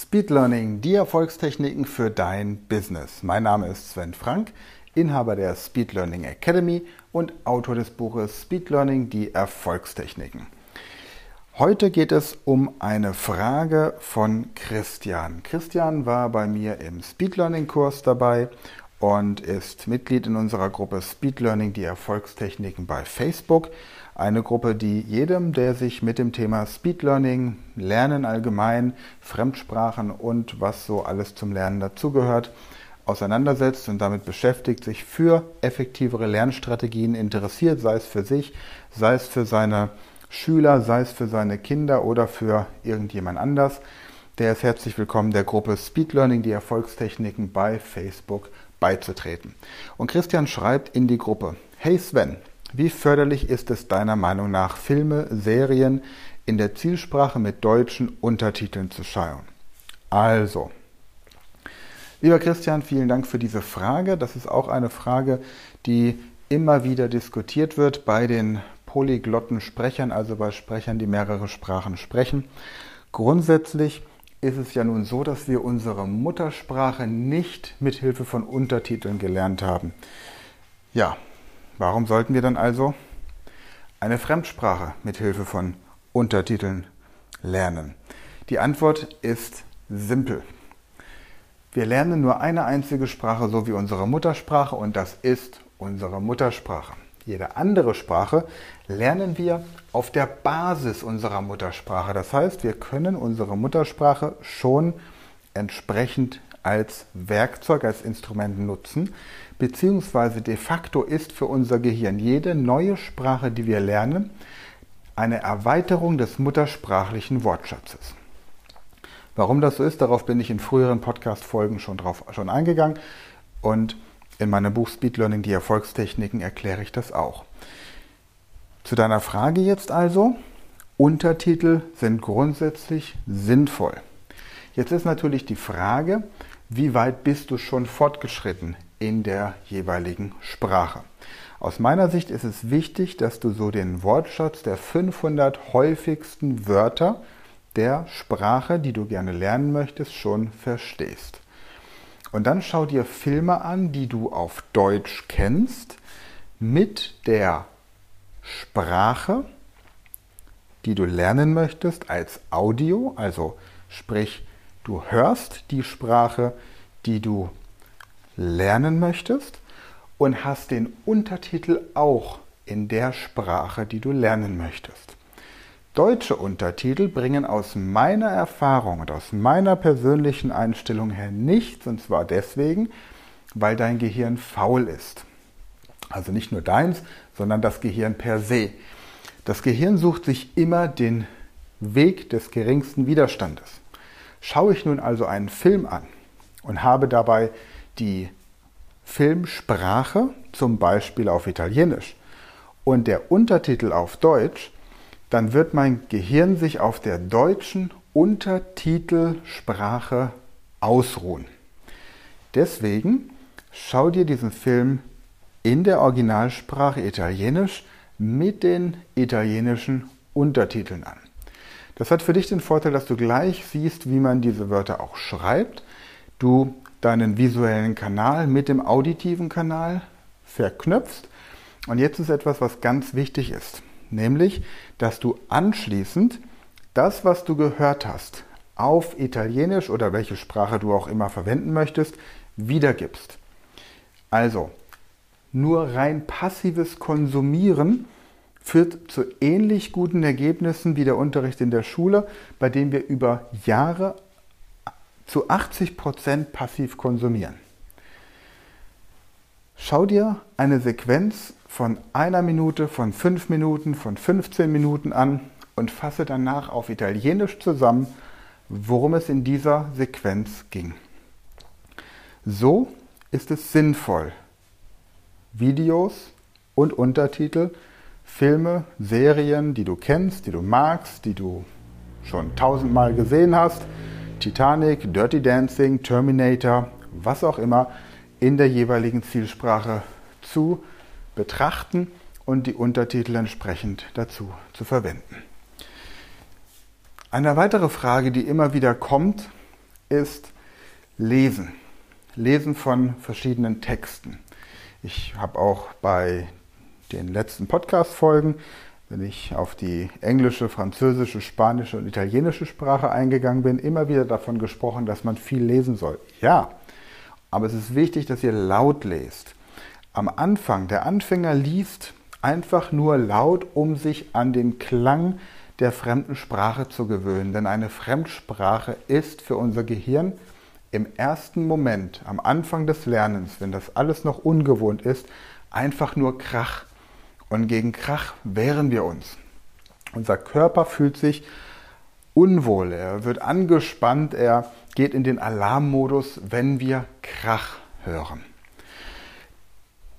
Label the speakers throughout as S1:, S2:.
S1: Speed Learning, die Erfolgstechniken für dein Business. Mein Name ist Sven Frank, Inhaber der Speed Learning Academy und Autor des Buches Speed Learning, die Erfolgstechniken. Heute geht es um eine Frage von Christian. Christian war bei mir im Speed Learning Kurs dabei und ist Mitglied in unserer Gruppe Speed Learning, die Erfolgstechniken bei Facebook. Eine Gruppe, die jedem, der sich mit dem Thema Speed Learning, Lernen allgemein, Fremdsprachen und was so alles zum Lernen dazugehört, auseinandersetzt und damit beschäftigt, sich für effektivere Lernstrategien interessiert, sei es für sich, sei es für seine Schüler, sei es für seine Kinder oder für irgendjemand anders. Der ist herzlich willkommen, der Gruppe Speed Learning, die Erfolgstechniken bei Facebook beizutreten. Und Christian schreibt in die Gruppe, Hey Sven, wie förderlich ist es deiner Meinung nach, Filme, Serien in der Zielsprache mit deutschen Untertiteln zu schauen? Also, lieber Christian, vielen Dank für diese Frage. Das ist auch eine Frage, die immer wieder diskutiert wird bei den polyglotten Sprechern, also bei Sprechern, die mehrere Sprachen sprechen. Grundsätzlich ist es ja nun so, dass wir unsere Muttersprache nicht mit Hilfe von Untertiteln gelernt haben. Ja, Warum sollten wir dann also eine Fremdsprache mit Hilfe von Untertiteln lernen? Die Antwort ist simpel. Wir lernen nur eine einzige Sprache, so wie unsere Muttersprache, und das ist unsere Muttersprache. Jede andere Sprache lernen wir auf der Basis unserer Muttersprache. Das heißt, wir können unsere Muttersprache schon entsprechend als Werkzeug, als Instrument nutzen, beziehungsweise de facto ist für unser Gehirn jede neue Sprache, die wir lernen, eine Erweiterung des muttersprachlichen Wortschatzes. Warum das so ist, darauf bin ich in früheren Podcast-Folgen schon, schon eingegangen und in meinem Buch Speed Learning, die Erfolgstechniken, erkläre ich das auch. Zu deiner Frage jetzt also, Untertitel sind grundsätzlich sinnvoll. Jetzt ist natürlich die Frage, wie weit bist du schon fortgeschritten in der jeweiligen Sprache? Aus meiner Sicht ist es wichtig, dass du so den Wortschatz der 500 häufigsten Wörter der Sprache, die du gerne lernen möchtest, schon verstehst. Und dann schau dir Filme an, die du auf Deutsch kennst, mit der Sprache, die du lernen möchtest, als Audio, also sprich Du hörst die Sprache, die du lernen möchtest und hast den Untertitel auch in der Sprache, die du lernen möchtest. Deutsche Untertitel bringen aus meiner Erfahrung und aus meiner persönlichen Einstellung her nichts, und zwar deswegen, weil dein Gehirn faul ist. Also nicht nur deins, sondern das Gehirn per se. Das Gehirn sucht sich immer den Weg des geringsten Widerstandes. Schaue ich nun also einen Film an und habe dabei die Filmsprache, zum Beispiel auf Italienisch, und der Untertitel auf Deutsch, dann wird mein Gehirn sich auf der deutschen Untertitelsprache ausruhen. Deswegen schau dir diesen Film in der Originalsprache Italienisch mit den italienischen Untertiteln an. Das hat für dich den Vorteil, dass du gleich siehst, wie man diese Wörter auch schreibt. Du deinen visuellen Kanal mit dem auditiven Kanal verknüpfst. Und jetzt ist etwas, was ganz wichtig ist, nämlich, dass du anschließend das, was du gehört hast, auf Italienisch oder welche Sprache du auch immer verwenden möchtest, wiedergibst. Also, nur rein passives Konsumieren führt zu ähnlich guten Ergebnissen wie der Unterricht in der Schule, bei dem wir über Jahre zu 80 Prozent passiv konsumieren. Schau dir eine Sequenz von einer Minute, von fünf Minuten, von 15 Minuten an und fasse danach auf Italienisch zusammen, worum es in dieser Sequenz ging. So ist es sinnvoll, Videos und Untertitel Filme, Serien, die du kennst, die du magst, die du schon tausendmal gesehen hast, Titanic, Dirty Dancing, Terminator, was auch immer, in der jeweiligen Zielsprache zu betrachten und die Untertitel entsprechend dazu zu verwenden. Eine weitere Frage, die immer wieder kommt, ist Lesen. Lesen von verschiedenen Texten. Ich habe auch bei den letzten Podcast-Folgen, wenn ich auf die englische, französische, spanische und italienische Sprache eingegangen bin, immer wieder davon gesprochen, dass man viel lesen soll. Ja, aber es ist wichtig, dass ihr laut lest. Am Anfang, der Anfänger liest einfach nur laut, um sich an den Klang der fremden Sprache zu gewöhnen. Denn eine Fremdsprache ist für unser Gehirn im ersten Moment, am Anfang des Lernens, wenn das alles noch ungewohnt ist, einfach nur Krach. Und gegen Krach wehren wir uns. Unser Körper fühlt sich unwohl, er wird angespannt, er geht in den Alarmmodus, wenn wir Krach hören.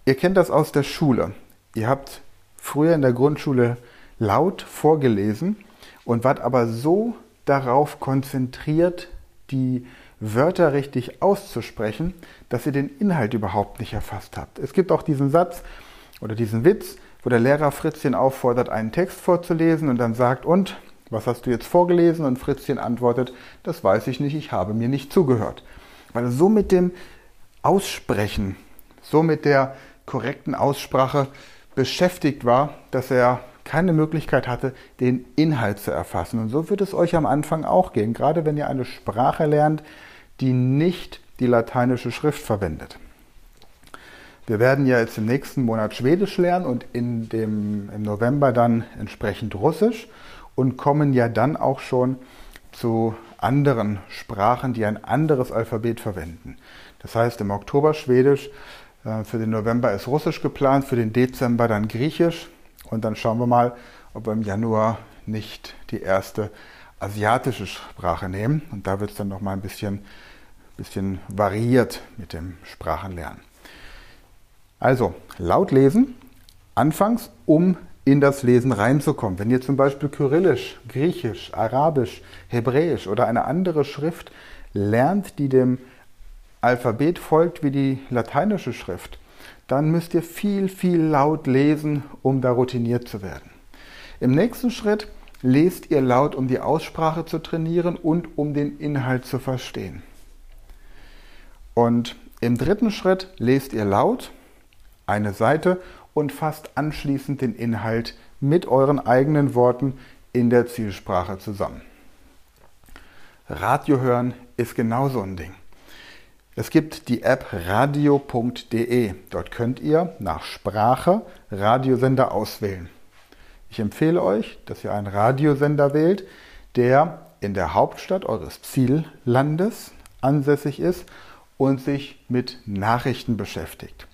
S1: Ihr kennt das aus der Schule. Ihr habt früher in der Grundschule laut vorgelesen und wart aber so darauf konzentriert, die Wörter richtig auszusprechen, dass ihr den Inhalt überhaupt nicht erfasst habt. Es gibt auch diesen Satz oder diesen Witz, wo der Lehrer Fritzchen auffordert, einen Text vorzulesen und dann sagt, und, was hast du jetzt vorgelesen? Und Fritzchen antwortet, das weiß ich nicht, ich habe mir nicht zugehört. Weil er so mit dem Aussprechen, so mit der korrekten Aussprache beschäftigt war, dass er keine Möglichkeit hatte, den Inhalt zu erfassen. Und so wird es euch am Anfang auch gehen, gerade wenn ihr eine Sprache lernt, die nicht die lateinische Schrift verwendet. Wir werden ja jetzt im nächsten Monat Schwedisch lernen und in dem, im November dann entsprechend Russisch und kommen ja dann auch schon zu anderen Sprachen, die ein anderes Alphabet verwenden. Das heißt, im Oktober Schwedisch, äh, für den November ist Russisch geplant, für den Dezember dann Griechisch und dann schauen wir mal, ob wir im Januar nicht die erste asiatische Sprache nehmen. Und da wird es dann nochmal ein bisschen, bisschen variiert mit dem Sprachenlernen. Also laut lesen, anfangs, um in das Lesen reinzukommen. Wenn ihr zum Beispiel Kyrillisch, Griechisch, Arabisch, Hebräisch oder eine andere Schrift lernt, die dem Alphabet folgt wie die lateinische Schrift, dann müsst ihr viel, viel laut lesen, um da routiniert zu werden. Im nächsten Schritt lest ihr laut, um die Aussprache zu trainieren und um den Inhalt zu verstehen. Und im dritten Schritt lest ihr laut eine Seite und fasst anschließend den Inhalt mit euren eigenen Worten in der Zielsprache zusammen. Radio hören ist genauso ein Ding. Es gibt die App radio.de. Dort könnt ihr nach Sprache Radiosender auswählen. Ich empfehle euch, dass ihr einen Radiosender wählt, der in der Hauptstadt eures Ziellandes ansässig ist und sich mit Nachrichten beschäftigt.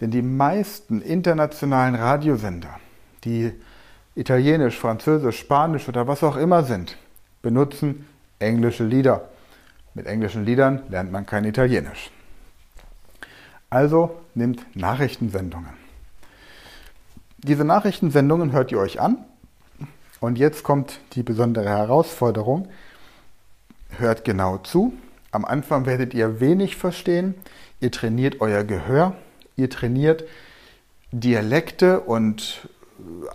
S1: Denn die meisten internationalen Radiosender, die italienisch, französisch, spanisch oder was auch immer sind, benutzen englische Lieder. Mit englischen Liedern lernt man kein Italienisch. Also nimmt Nachrichtensendungen. Diese Nachrichtensendungen hört ihr euch an. Und jetzt kommt die besondere Herausforderung. Hört genau zu. Am Anfang werdet ihr wenig verstehen. Ihr trainiert euer Gehör. Ihr trainiert Dialekte und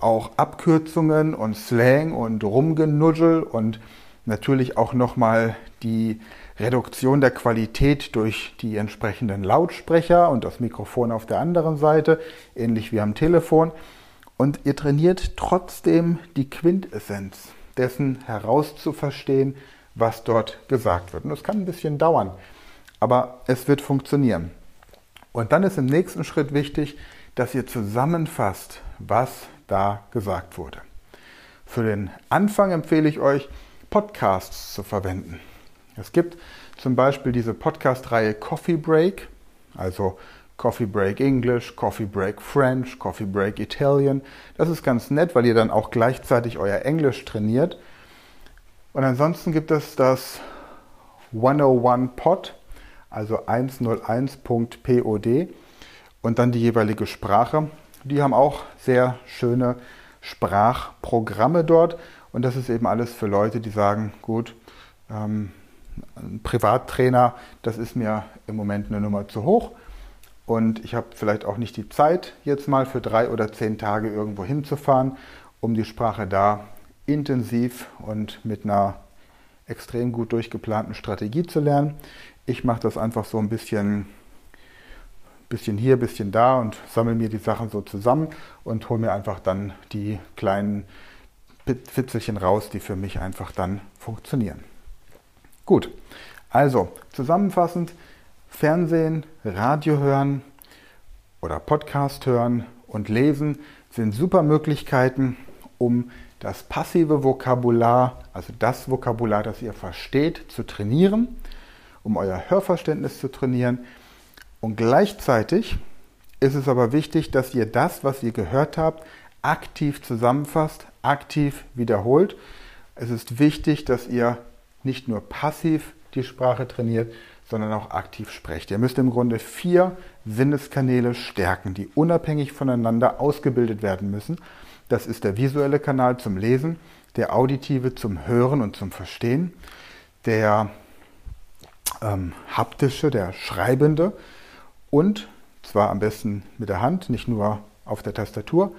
S1: auch Abkürzungen und Slang und Rumgenuddel und natürlich auch nochmal die Reduktion der Qualität durch die entsprechenden Lautsprecher und das Mikrofon auf der anderen Seite, ähnlich wie am Telefon. Und ihr trainiert trotzdem die Quintessenz dessen herauszuverstehen, was dort gesagt wird. Und das kann ein bisschen dauern, aber es wird funktionieren. Und dann ist im nächsten Schritt wichtig, dass ihr zusammenfasst, was da gesagt wurde. Für den Anfang empfehle ich euch, Podcasts zu verwenden. Es gibt zum Beispiel diese Podcast-Reihe Coffee Break, also Coffee Break English, Coffee Break French, Coffee Break Italian. Das ist ganz nett, weil ihr dann auch gleichzeitig euer Englisch trainiert. Und ansonsten gibt es das 101 Pod, also 101.pod und dann die jeweilige Sprache. Die haben auch sehr schöne Sprachprogramme dort und das ist eben alles für Leute, die sagen, gut, ähm, ein Privattrainer, das ist mir im Moment eine Nummer zu hoch. Und ich habe vielleicht auch nicht die Zeit, jetzt mal für drei oder zehn Tage irgendwo hinzufahren, um die Sprache da intensiv und mit einer extrem gut durchgeplanten Strategie zu lernen. Ich mache das einfach so ein bisschen, bisschen hier, bisschen da und sammle mir die Sachen so zusammen und hole mir einfach dann die kleinen Fitzelchen raus, die für mich einfach dann funktionieren. Gut, also zusammenfassend, Fernsehen, Radio hören oder Podcast hören und lesen sind super Möglichkeiten, um das passive Vokabular, also das Vokabular, das ihr versteht, zu trainieren, um euer Hörverständnis zu trainieren. Und gleichzeitig ist es aber wichtig, dass ihr das, was ihr gehört habt, aktiv zusammenfasst, aktiv wiederholt. Es ist wichtig, dass ihr nicht nur passiv die Sprache trainiert, sondern auch aktiv sprecht. Ihr müsst im Grunde vier Sinneskanäle stärken, die unabhängig voneinander ausgebildet werden müssen. Das ist der visuelle Kanal zum Lesen, der auditive zum Hören und zum Verstehen, der ähm, haptische, der schreibende und zwar am besten mit der Hand, nicht nur auf der Tastatur.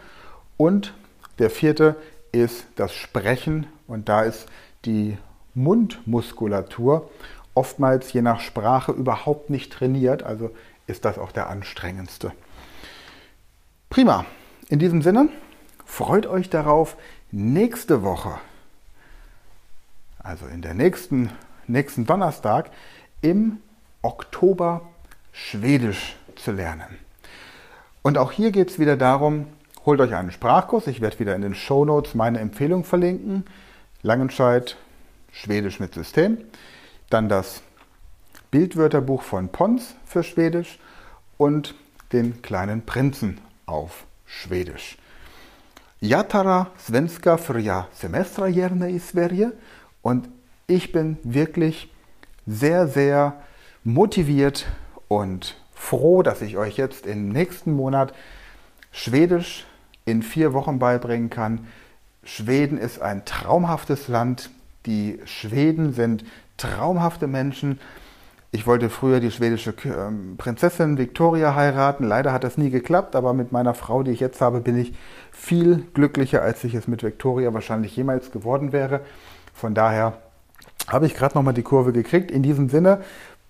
S1: Und der vierte ist das Sprechen und da ist die Mundmuskulatur oftmals je nach Sprache überhaupt nicht trainiert, also ist das auch der anstrengendste. Prima. In diesem Sinne, freut euch darauf, nächste Woche, also in der nächsten, nächsten Donnerstag, im Oktober Schwedisch zu lernen. Und auch hier geht es wieder darum, holt euch einen Sprachkurs. Ich werde wieder in den Show Notes meine Empfehlung verlinken. Langenscheid, Schwedisch mit System. Dann das Bildwörterbuch von Pons für Schwedisch und den kleinen Prinzen auf Schwedisch. Jatara Svenska för jag semestrar gärna i Sverige und ich bin wirklich sehr, sehr motiviert und froh, dass ich euch jetzt im nächsten Monat Schwedisch in vier Wochen beibringen kann. Schweden ist ein traumhaftes Land. Die Schweden sind traumhafte Menschen. Ich wollte früher die schwedische ähm, Prinzessin Victoria heiraten. Leider hat das nie geklappt, aber mit meiner Frau, die ich jetzt habe, bin ich viel glücklicher, als ich es mit Victoria wahrscheinlich jemals geworden wäre. Von daher habe ich gerade nochmal die Kurve gekriegt. In diesem Sinne,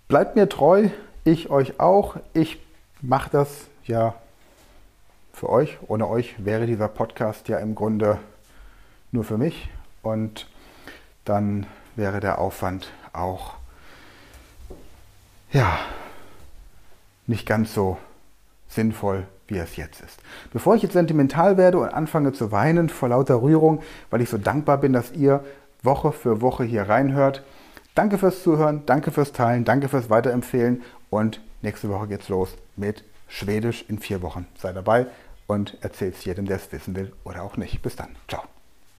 S1: bleibt mir treu, ich euch auch. Ich mache das ja für euch. Ohne euch wäre dieser Podcast ja im Grunde nur für mich. Und dann wäre der Aufwand auch ja, nicht ganz so sinnvoll, wie es jetzt ist. Bevor ich jetzt sentimental werde und anfange zu weinen vor lauter Rührung, weil ich so dankbar bin, dass ihr Woche für Woche hier reinhört. Danke fürs Zuhören, danke fürs Teilen, danke fürs Weiterempfehlen und nächste Woche geht's los mit Schwedisch in vier Wochen. Sei dabei und erzähl's jedem, der es wissen will oder auch nicht. Bis dann. Ciao.